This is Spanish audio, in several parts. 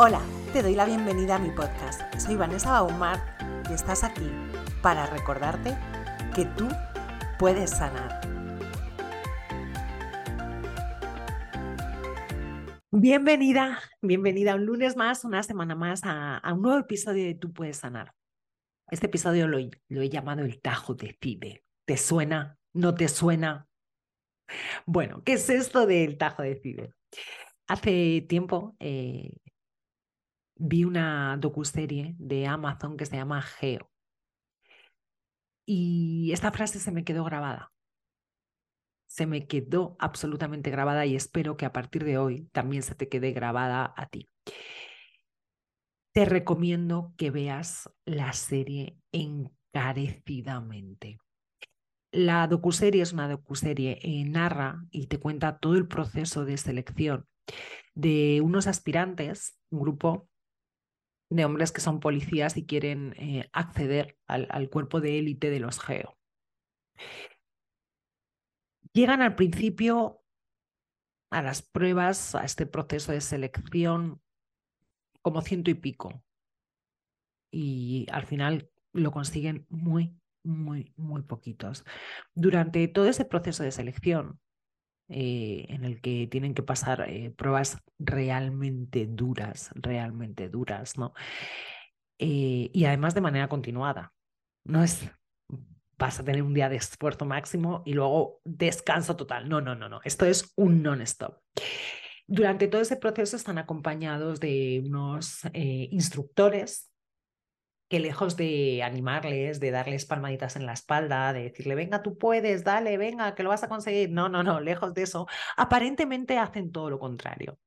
Hola, te doy la bienvenida a mi podcast. Soy Vanessa Baumar y estás aquí para recordarte que tú puedes sanar. Bienvenida, bienvenida un lunes más, una semana más a, un nuevo episodio de Tú puedes sanar. Este episodio lo, he llamado el Tajo Decide. ¿Te suena? ¿No te suena? Bueno, ¿qué es esto del Tajo Decide? Hace tiempo eh, vi una docuserie de Amazon que se llama Geo. Y esta frase se me quedó grabada. Se me quedó absolutamente grabada y espero que a partir de hoy también se te quede grabada a ti. Te recomiendo que veas la serie encarecidamente. La docuserie es una docuserie, eh, narra y te cuenta todo el proceso de selección de unos aspirantes, un grupo de hombres que son policías y quieren eh, acceder al, cuerpo de élite de los GEO. Llegan al principio a las pruebas, a este proceso de selección, como ciento y pico. Y al final lo consiguen muy, muy, muy poquitos. Durante todo ese proceso de selección, eh, en el que tienen que pasar eh, pruebas realmente duras, realmente duras, ¿no? Eh, y además de manera continuada. No es vas a tener un día de esfuerzo máximo y luego descanso total. No, no, no, no. Esto es un non-stop. Durante todo ese proceso están acompañados de unos instructores que lejos de animarles, de darles palmaditas en la espalda, de decirle, venga, tú puedes, dale, venga, que lo vas a conseguir. No, no, no, lejos de eso, aparentemente hacen todo lo contrario.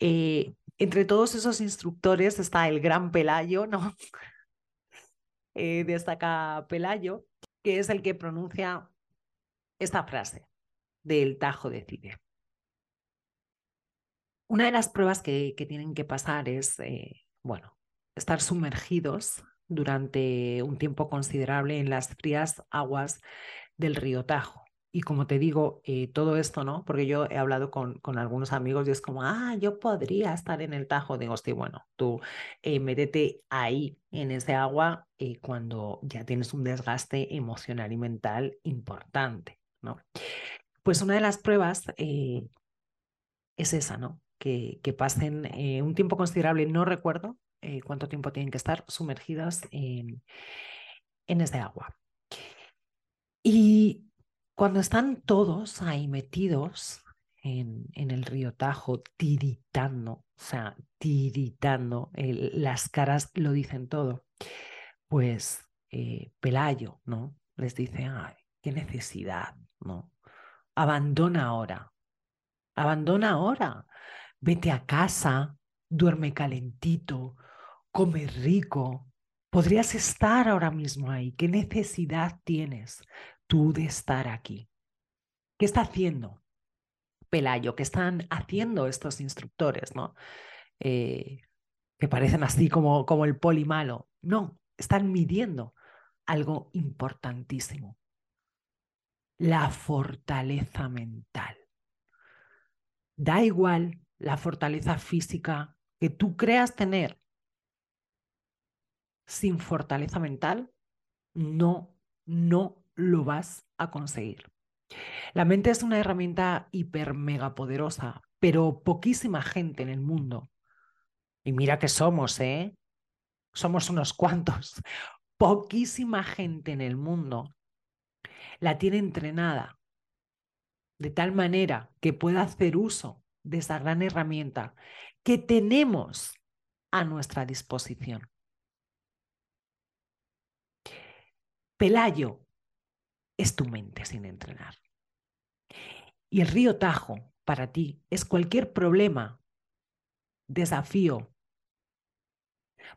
Eh, entre todos esos instructores está el gran Pelayo, ¿no? eh, destaca Pelayo, que es el que pronuncia esta frase del Tajo decide. Una de las pruebas que, que tienen que pasar es, eh, bueno, estar sumergidos durante un tiempo considerable en las frías aguas del río Tajo. Y como te digo, eh, todo esto, ¿no? Porque yo he hablado con, con, algunos amigos y es como, ah, yo podría estar en el Tajo. Digo, sí, bueno, tú eh, métete ahí en ese agua eh, cuando ya tienes un desgaste emocional y mental importante, ¿no? Pues una de las pruebas es esa, ¿no? Que, que pasen un tiempo considerable, no recuerdo eh, cuánto tiempo tienen que estar sumergidas en, en ese agua. Y cuando están todos ahí metidos en, en el río Tajo, tiritando, o sea, tiritando, las caras lo dicen todo, pues eh, Pelayo, ¿no? Les dice, ay, qué necesidad, ¿no? Abandona ahora, abandona ahora, vete a casa, duerme calentito, come rico. Podrías estar ahora mismo ahí. ¿Qué necesidad tienes tú de estar aquí? ¿Qué está haciendo Pelayo? ¿Qué están haciendo estos instructores? ¿no? Eh, que parecen así como, como el poli malo. No, están midiendo algo importantísimo. La fortaleza mental. Da igual la fortaleza física que tú creas tener sin fortaleza mental, no, no lo vas a conseguir. La mente es una herramienta hiper mega poderosa, pero poquísima gente en el mundo. Y mira que somos, ¿eh? Somos unos cuantos. Poquísima gente en el mundo la tiene entrenada de tal manera que pueda hacer uso de esa gran herramienta que tenemos a nuestra disposición. Pelayo es tu mente sin entrenar. Y el río Tajo para ti es cualquier problema, desafío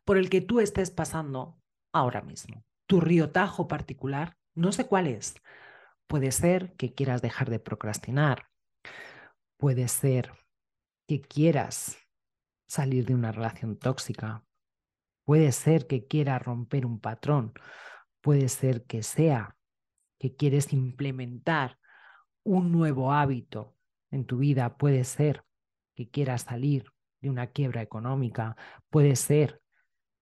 por el que tú estés pasando ahora mismo. Tu río Tajo particular, no sé cuál es. Puede ser que quieras dejar de procrastinar. Puede ser que quieras salir de una relación tóxica. Puede ser que quieras romper un patrón Puede ser que sea que quieres implementar un nuevo hábito en tu vida. Puede ser que quieras salir de una quiebra económica, puede ser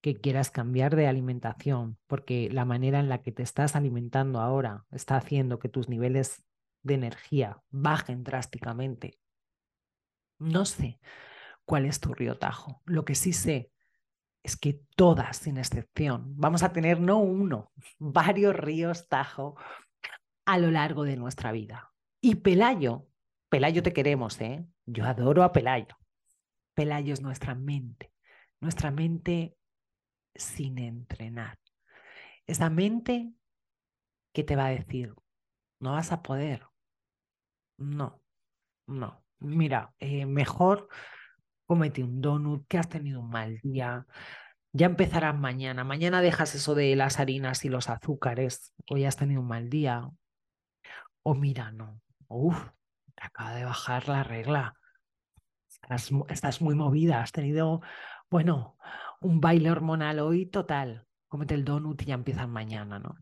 que quieras cambiar de alimentación, porque la manera en la que te estás alimentando ahora está haciendo que tus niveles de energía bajen drásticamente. No sé cuál es tu río Tajo. Lo que sí sé es que todas, sin excepción, vamos a tener no uno, varios ríos Tajo a lo largo de nuestra vida. Y Pelayo, Pelayo te queremos, ¿eh? Yo adoro a Pelayo. Pelayo es nuestra mente, nuestra mente sin entrenar. Esa mente que te va a decir, no vas a poder. No, no. Mira, eh, mejor cómete un donut, que has tenido un mal día. Ya empezarás mañana. Mañana dejas eso de las harinas y los azúcares. Hoy has tenido un mal día. O mira, no. Uf, te acaba de bajar la regla. Estás, estás muy movida. Has tenido, bueno, un baile hormonal hoy total. Cómete el donut y ya empiezas mañana, ¿no?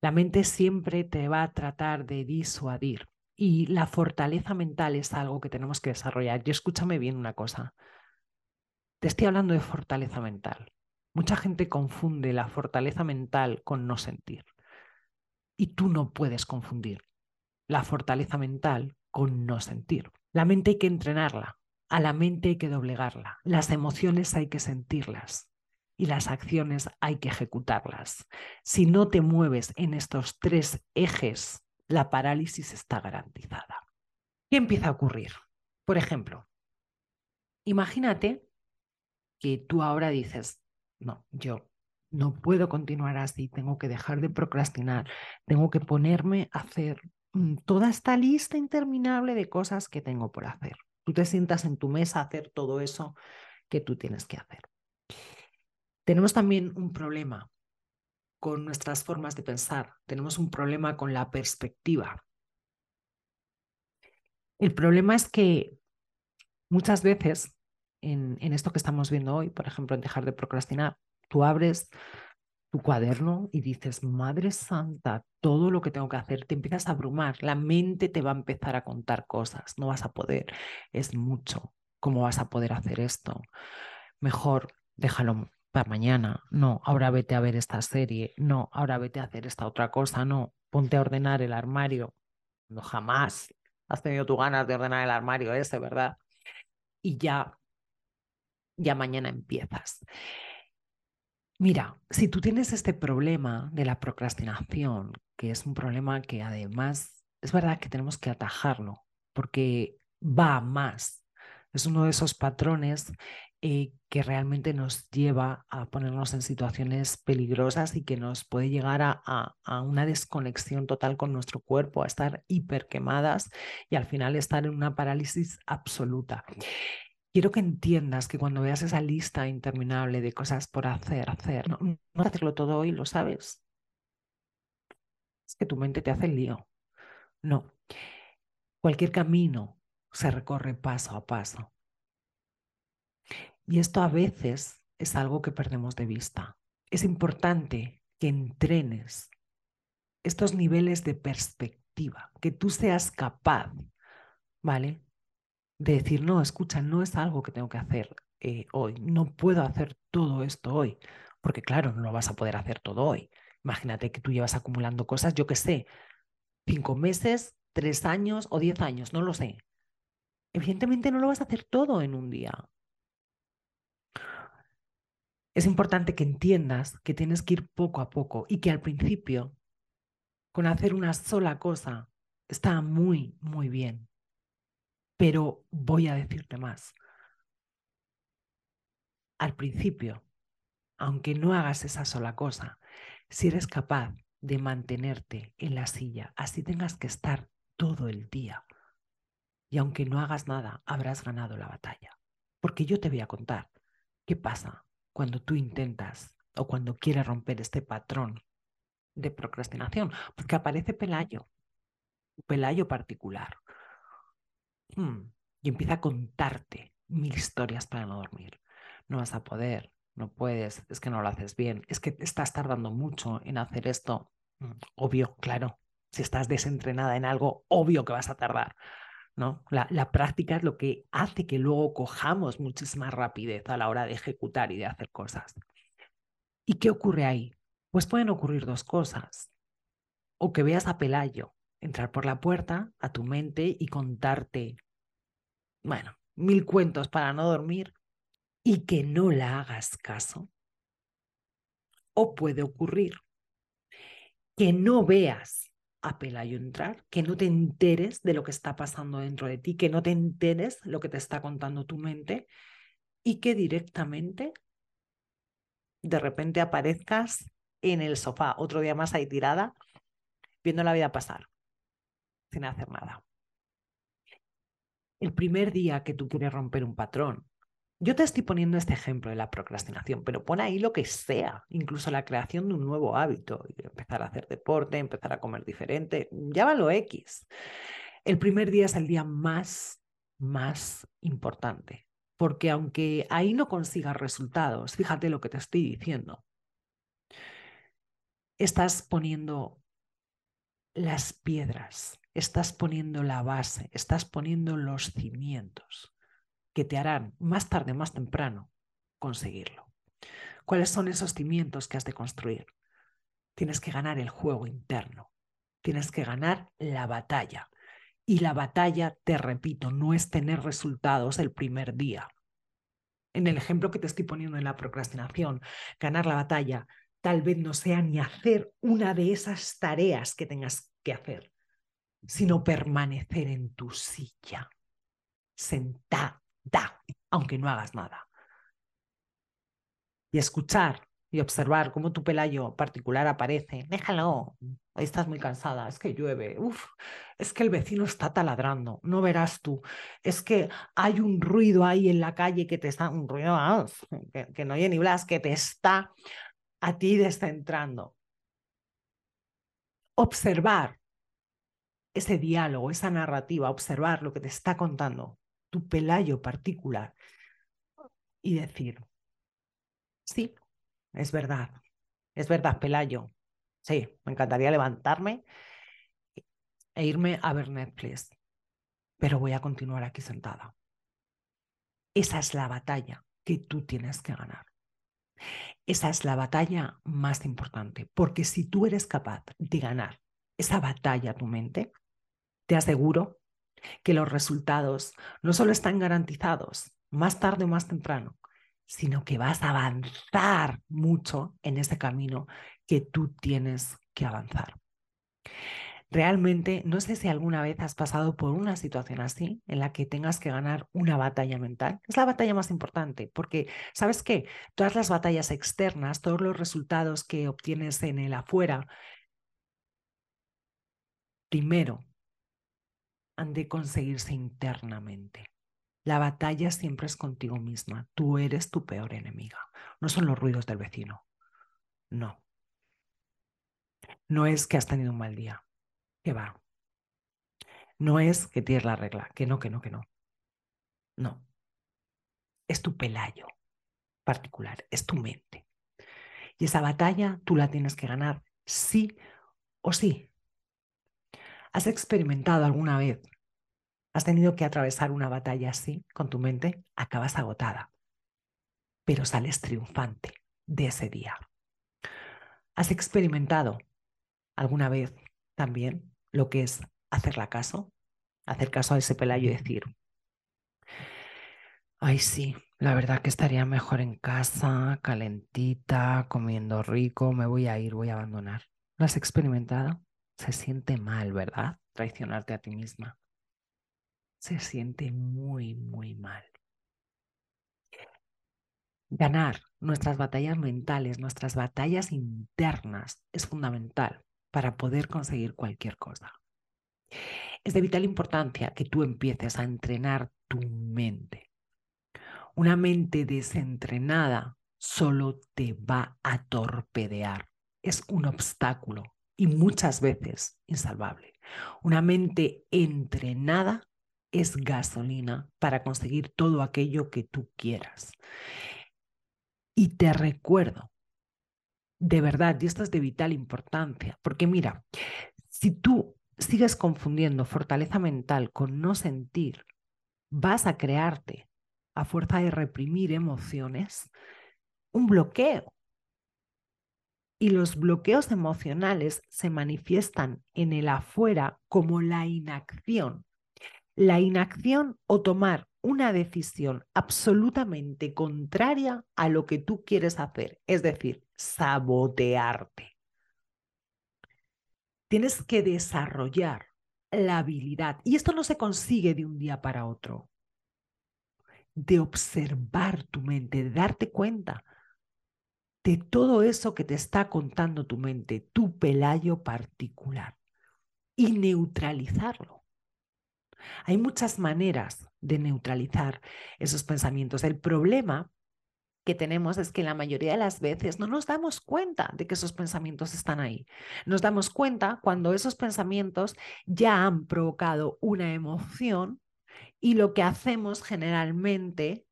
La mente siempre te va a tratar de disuadir y la fortaleza mental es algo que tenemos que desarrollar. Y escúchame bien una cosa. Te estoy hablando de fortaleza mental. Mucha gente confunde la fortaleza mental con no sentir. Y tú no puedes confundir la fortaleza mental con no sentir. La mente hay que entrenarla, a la mente hay que doblegarla, las emociones hay que sentirlas y las acciones hay que ejecutarlas. Si no te mueves en estos tres ejes, la parálisis está garantizada. ¿Qué empieza a ocurrir? Por ejemplo, imagínate que tú ahora dices, no, yo no puedo continuar así, tengo que dejar de procrastinar, tengo que ponerme a hacer mm, toda esta lista interminable de cosas que tengo por hacer. Tú te sientas en tu mesa a hacer todo eso que tú tienes que hacer. Tenemos también un problema con nuestras formas de pensar, tenemos un problema con la perspectiva. El problema es que muchas veces en, en, esto que estamos viendo hoy, por ejemplo, en dejar de procrastinar, tú abres tu cuaderno y dices, Madre Santa, todo lo que tengo que hacer, te empiezas a abrumar, la mente te va a empezar a contar cosas, no vas a poder, es mucho, ¿cómo vas a poder hacer esto? Mejor déjalo para mañana, no, ahora vete a ver esta serie, no, ahora vete a hacer esta otra cosa, no, ponte a ordenar el armario, no jamás has tenido tu ganas de ordenar el armario ese, ¿verdad? Y ya, ya mañana empiezas. Mira, si tú tienes este problema de la procrastinación, que es un problema que además es verdad que tenemos que atajarlo, porque va más. Es uno de esos patrones eh, que realmente nos lleva a ponernos en situaciones peligrosas y que nos puede llegar a, a, una desconexión total con nuestro cuerpo, a estar hiperquemadas y al final estar en una parálisis absoluta. Quiero que entiendas que cuando veas esa lista interminable de cosas por hacer, hacer, no, no hacerlo todo hoy, lo sabes. Es que tu mente te hace el lío. No. Cualquier camino se recorre paso a paso. Y esto a veces es algo que perdemos de vista. Es importante que entrenes estos niveles de perspectiva, que tú seas capaz, ¿vale? de decir, no, escucha, no es algo que tengo que hacer eh, hoy, no puedo hacer todo esto hoy, porque claro, no lo vas a poder hacer todo hoy. Imagínate que tú llevas acumulando cosas, yo qué sé, cinco meses, tres años o diez años, no lo sé. Evidentemente no lo vas a hacer todo en un día. Es importante que entiendas que tienes que ir poco a poco y que al principio, con hacer una sola cosa, está muy, muy bien. Pero voy a decirte más. Al principio, aunque no hagas esa sola cosa, si eres capaz de mantenerte en la silla, así tengas que estar todo el día, y aunque no hagas nada, habrás ganado la batalla. Porque yo te voy a contar qué pasa cuando tú intentas o cuando quieres romper este patrón de procrastinación, porque aparece Pelayo, Pelayo particular, Mm, y empieza a contarte mil historias para no dormir. No vas a poder, no puedes, es que no lo haces bien, es que estás tardando mucho en hacer esto. Mm, obvio, claro, si estás desentrenada en algo, obvio que vas a tardar. ¿No? La, la, práctica es lo que hace que luego cojamos muchísima rapidez a la hora de ejecutar y de hacer cosas. ¿Y qué ocurre ahí? Pues pueden ocurrir dos cosas. O que veas a Pelayo entrar por la puerta a tu mente y contarte, bueno, mil cuentos para no dormir y que no la hagas caso. O puede ocurrir que no veas a Pelayo entrar, que no te enteres de lo que está pasando dentro de ti, que no te enteres lo que te está contando tu mente y que directamente de repente aparezcas en el sofá, otro día más ahí tirada, viendo la vida pasar, sin hacer nada. El primer día que tú quieres romper un patrón, yo te estoy poniendo este ejemplo de la procrastinación, pero pon ahí lo que sea, incluso la creación de un nuevo hábito, empezar a hacer deporte, empezar a comer diferente, llámalo X. El primer día es el día más, más importante, porque aunque ahí no consigas resultados, fíjate lo que te estoy diciendo, estás poniendo las piedras, estás poniendo la base, estás poniendo los cimientos que te harán más tarde, más temprano, conseguirlo. ¿Cuáles son esos cimientos que has de construir? Tienes que ganar el juego interno, tienes que ganar la batalla. Y la batalla, te repito, no es tener resultados el primer día. En el ejemplo que te estoy poniendo en la procrastinación, ganar la batalla tal vez no sea ni hacer una de esas tareas que tengas que hacer, sino permanecer en tu silla, sentada da, aunque no hagas nada. Y escuchar y observar cómo tu pelayo particular aparece. Déjalo, ahí estás muy cansada, es que llueve, Uf, es que el vecino está taladrando, no verás tú, es que hay un ruido ahí en la calle que te está, un ruido que, que no oye ni blas, que te está a ti descentrando. Observar ese diálogo, esa narrativa, observar lo que te está contando tu pelayo particular y decir, sí, es verdad, es verdad, pelayo, sí, me encantaría levantarme e irme a ver Netflix, pero voy a continuar aquí sentada. Esa es la batalla que tú tienes que ganar. Esa es la batalla más importante, porque si tú eres capaz de ganar esa batalla a tu mente, te aseguro que los resultados no solo están garantizados más tarde o más temprano, sino que vas a avanzar mucho en ese camino que tú tienes que avanzar. Realmente, no sé si alguna vez has pasado por una situación así, en la que tengas que ganar una batalla mental. Es la batalla más importante, porque, ¿sabes qué? Todas las batallas externas, todos los resultados que obtienes en el afuera, primero han de conseguirse internamente. La batalla siempre es contigo misma. Tú eres tu peor enemiga. No son los ruidos del vecino. No. No es que has tenido un mal día. Que va. No es que tienes la regla. Que no, que no, que no. No. Es tu pelayo particular. Es tu mente. Y esa batalla tú la tienes que ganar sí o sí. ¿Has experimentado alguna vez? ¿Has tenido que atravesar una batalla así con tu mente? Acabas agotada, pero sales triunfante de ese día. ¿Has experimentado alguna vez también lo que es hacerla caso? Hacer caso a ese pelayo y decir, ay sí, la verdad que estaría mejor en casa, calentita, comiendo rico, me voy a ir, voy a abandonar. ¿Lo has experimentado? Se siente mal, ¿verdad? Traicionarte a ti misma. Se siente muy, muy mal. Ganar nuestras batallas mentales, nuestras batallas internas es fundamental para poder conseguir cualquier cosa. Es de vital importancia que tú empieces a entrenar tu mente. Una mente desentrenada solo te va a torpedear. Es un obstáculo y muchas veces insalvable. Una mente entrenada es gasolina para conseguir todo aquello que tú quieras. Y te recuerdo, de verdad, y esto es de vital importancia, porque mira, si tú sigues confundiendo fortaleza mental con no sentir, vas a crearte, a fuerza de reprimir emociones, un bloqueo. Y los bloqueos emocionales se manifiestan en el afuera como la inacción. La inacción o tomar una decisión absolutamente contraria a lo que tú quieres hacer, es decir, sabotearte. Tienes que desarrollar la habilidad, y esto no se consigue de un día para otro, de observar tu mente, de darte cuenta de todo eso que te está contando tu mente, tu pelayo particular, y neutralizarlo. Hay muchas maneras de neutralizar esos pensamientos. El problema que tenemos es que la mayoría de las veces no nos damos cuenta de que esos pensamientos están ahí. Nos damos cuenta cuando esos pensamientos ya han provocado una emoción y lo que hacemos generalmente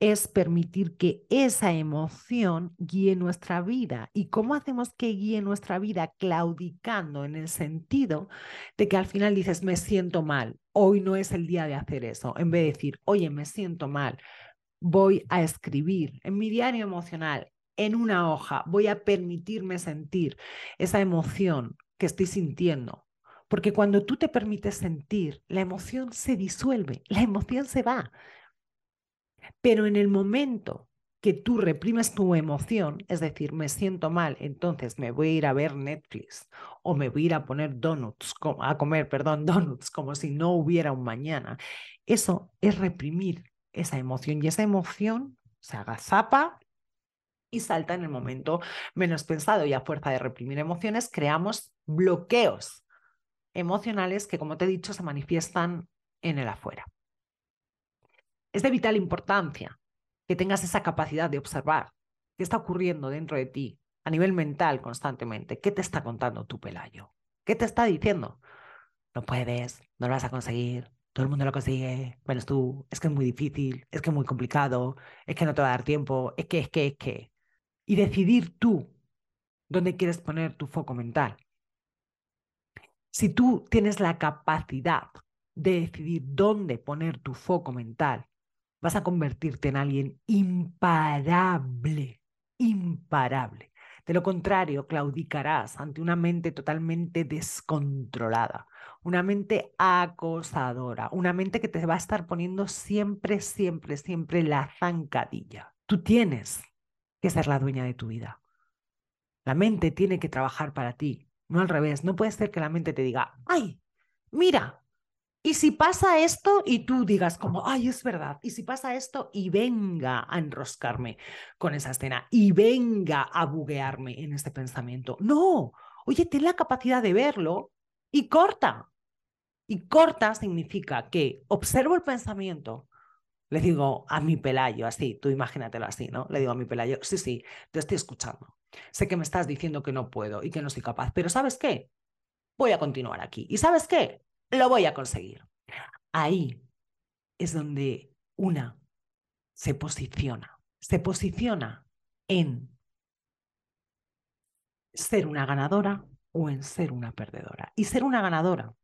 es permitir que esa emoción guíe nuestra vida. ¿Y cómo hacemos que guíe nuestra vida? Claudicando en el sentido de que al final dices, me siento mal, hoy no es el día de hacer eso, en vez de decir, oye, me siento mal, voy a escribir en mi diario emocional, en una hoja, voy a permitirme sentir esa emoción que estoy sintiendo. Porque cuando tú te permites sentir, la emoción se disuelve, la emoción se va. Pero en el momento que tú reprimes tu emoción, es decir, me siento mal, entonces me voy a ir a ver Netflix o me voy a ir a poner donuts, a comer, perdón, donuts, como si no hubiera un mañana. Eso es reprimir esa emoción y esa emoción se agazapa y salta en el momento menos pensado y a fuerza de reprimir emociones creamos bloqueos emocionales que, como te he dicho, se manifiestan en el afuera. Es de vital importancia que tengas esa capacidad de observar qué está ocurriendo dentro de ti a nivel mental constantemente. ¿Qué te está contando tu pelayo? ¿Qué te está diciendo? No puedes, no lo vas a conseguir, todo el mundo lo consigue, menos tú, es que es muy difícil, es que es muy complicado, es que no te va a dar tiempo, es que, es que, es que. Y decidir tú dónde quieres poner tu foco mental. Si tú tienes la capacidad de decidir dónde poner tu foco mental, vas a convertirte en alguien imparable, imparable. De lo contrario, claudicarás ante una mente totalmente descontrolada, una mente acosadora, una mente que te va a estar poniendo siempre, siempre, siempre la zancadilla. Tú tienes que ser la dueña de tu vida. La mente tiene que trabajar para ti, no al revés. No puede ser que la mente te diga, ay, mira, y si pasa esto y tú digas como, ay, es verdad, y si pasa esto y venga a enroscarme con esa escena y venga a buguearme en este pensamiento. No, oye, ten la capacidad de verlo y corta. Y corta significa que observo el pensamiento, le digo a mi pelayo, así, tú imagínatelo así, ¿no? Le digo a mi pelayo, sí, sí, te estoy escuchando. Sé que me estás diciendo que no puedo y que no soy capaz, pero ¿sabes qué? Voy a continuar aquí. ¿Y sabes qué? Lo voy a conseguir. Ahí es donde una se posiciona. Se posiciona en ser una ganadora o en ser una perdedora. Y ser una ganadora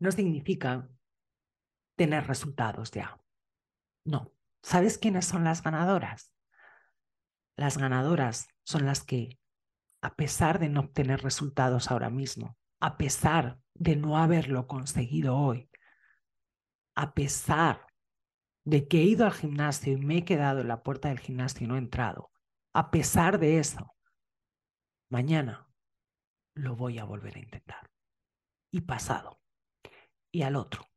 no significa tener resultados ya. No. ¿Sabes quiénes son las ganadoras? Las ganadoras son las que, a pesar de no obtener resultados ahora mismo, a pesar de no haberlo conseguido hoy, a pesar de que he ido al gimnasio y me he quedado en la puerta del gimnasio y no he entrado, a pesar de eso, mañana lo voy a volver a intentar. Y pasado. Y al otro.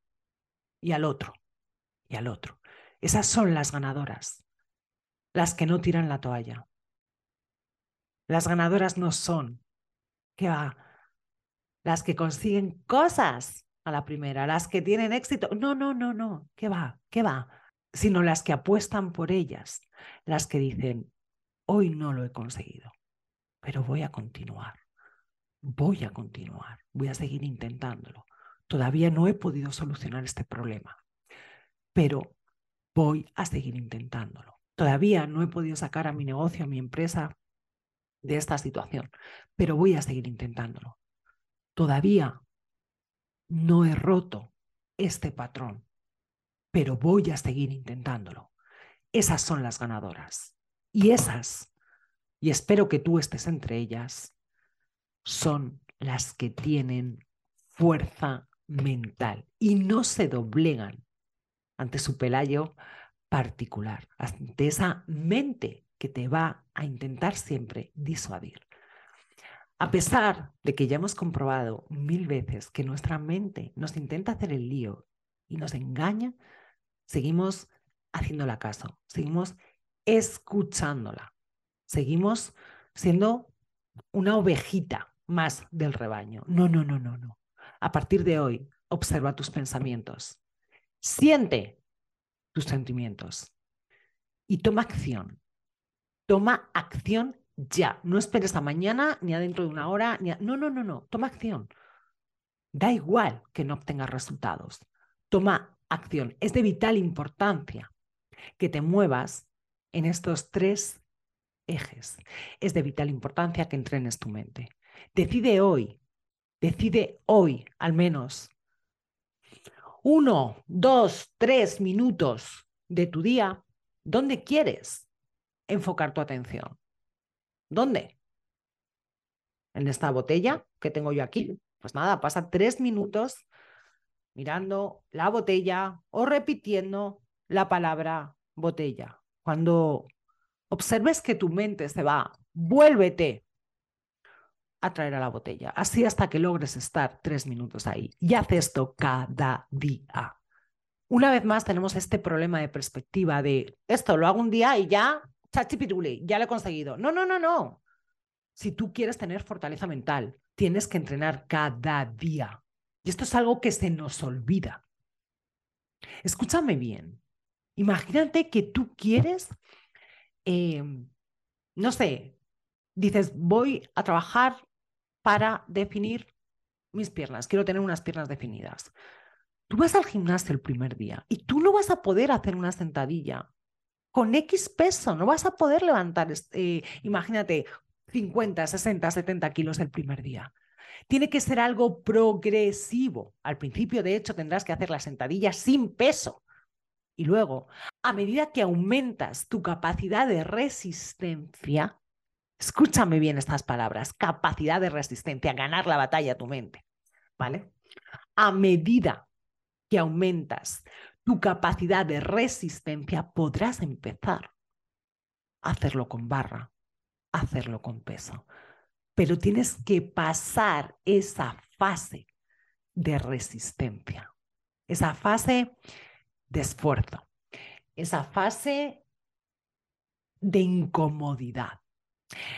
Y al otro. Y al otro. Esas son las ganadoras. Las que no tiran la toalla. Las ganadoras no son que va las que consiguen cosas a la primera, las que tienen éxito. No, no, no, no, ¿qué va? ¿Qué va? Sino las que apuestan por ellas, las que dicen, hoy no lo he conseguido, pero voy a continuar, voy a continuar, voy a seguir intentándolo. Todavía no he podido solucionar este problema, pero voy a seguir intentándolo. Todavía no he podido sacar a mi negocio, a mi empresa de esta situación, pero voy a seguir intentándolo. Todavía no he roto este patrón, pero voy a seguir intentándolo. Esas son las ganadoras. Y esas, y espero que tú estés entre ellas, son las que tienen fuerza mental y no se doblegan ante su pelayo particular, ante esa mente que te va a intentar siempre disuadir. A pesar de que ya hemos comprobado mil veces que nuestra mente nos intenta hacer el lío y nos engaña, seguimos haciéndola caso, seguimos escuchándola, seguimos siendo una ovejita más del rebaño. No, no, no, no, no. A partir de hoy, observa tus pensamientos, siente tus sentimientos y toma acción. Toma acción ya. No esperes a mañana, ni a dentro de una hora, ni No, no, no, no. Toma acción. Da igual que no obtengas resultados. Toma acción. Es de vital importancia que te muevas en estos tres ejes. Es de vital importancia que entrenes tu mente. Decide hoy, decide hoy al menos uno, dos, tres minutos de tu día dónde quieres enfocar tu atención. ¿Dónde? En esta botella que tengo yo aquí. Pues nada, pasa tres minutos mirando la botella o repitiendo la palabra botella. Cuando observes que tu mente se va, vuélvete a traer a la botella. Así hasta que logres estar tres minutos ahí. Y haz esto cada día. Una vez más tenemos este problema de perspectiva de esto lo hago un día y ya chachipiruli, ya lo he conseguido. No, no, no, no. Si tú quieres tener fortaleza mental, tienes que entrenar cada día. Y esto es algo que se nos olvida. Escúchame bien. Imagínate que tú quieres, em, no sé, dices, voy a trabajar para definir mis piernas. Quiero tener unas piernas definidas. Tú vas al gimnasio el primer día y tú no vas a poder hacer una sentadilla con X peso, no vas a poder levantar, eh, imagínate, 50, 60, 70 kilos el primer día. Tiene que ser algo progresivo. Al principio, de hecho, tendrás que hacer la sentadilla sin peso. Y luego, a medida que aumentas tu capacidad de resistencia, escúchame bien estas palabras, capacidad de resistencia, ganar la batalla a tu mente, ¿vale? A medida que aumentas tu capacidad de resistencia, podrás empezar a hacerlo con barra, a hacerlo con peso. Pero tienes que pasar esa fase de resistencia, esa fase de esfuerzo, esa fase de incomodidad.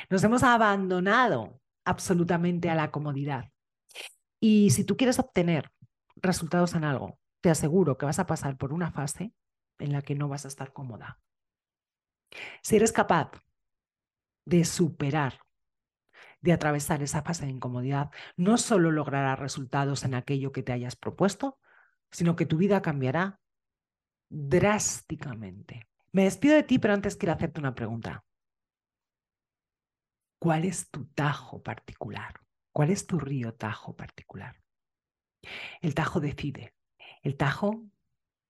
Nos hemos abandonado absolutamente a la comodidad. Y si tú quieres obtener resultados en algo, te aseguro que vas a pasar por una fase en la que no vas a estar cómoda. Si eres capaz de superar, de atravesar esa fase de incomodidad, no solo lograrás resultados en aquello que te hayas propuesto, sino que tu vida cambiará drásticamente. Me despido de ti, pero antes quiero hacerte una pregunta. ¿Cuál es tu tajo particular? ¿Cuál es tu río tajo particular? El tajo decide el tajo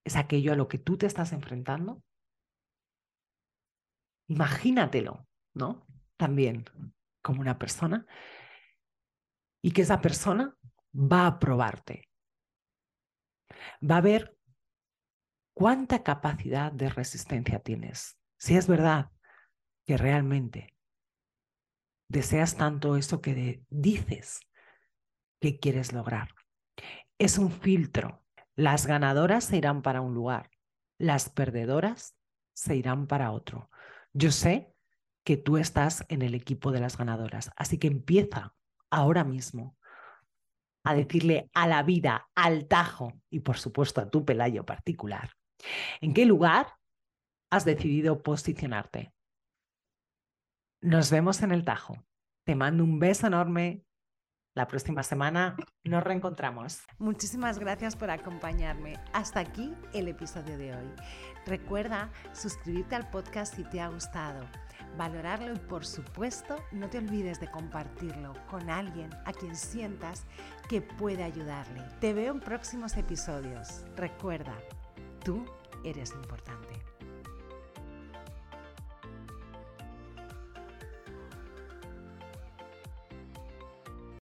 es aquello a lo que tú te estás enfrentando. Imagínatelo, ¿no? También como una persona. Y que esa persona va a probarte. Va a ver cuánta capacidad de resistencia tienes. Si es verdad que realmente deseas tanto eso que dices que quieres lograr. Es un filtro las ganadoras se irán para un lugar, las perdedoras se irán para otro. Yo sé que tú estás en el equipo de las ganadoras, así que empieza ahora mismo a decirle a la vida, al tajo y por supuesto a tu pelayo particular, ¿en qué lugar has decidido posicionarte? Nos vemos en el tajo. Te mando un beso enorme la próxima semana nos reencontramos. Muchísimas gracias por acompañarme. Hasta aquí el episodio de hoy. Recuerda suscribirte al podcast si te ha gustado. valorarlo y por supuesto no te olvides de compartirlo con alguien a quien sientas que puede ayudarle. Te veo en próximos episodios. Recuerda, tú eres importante.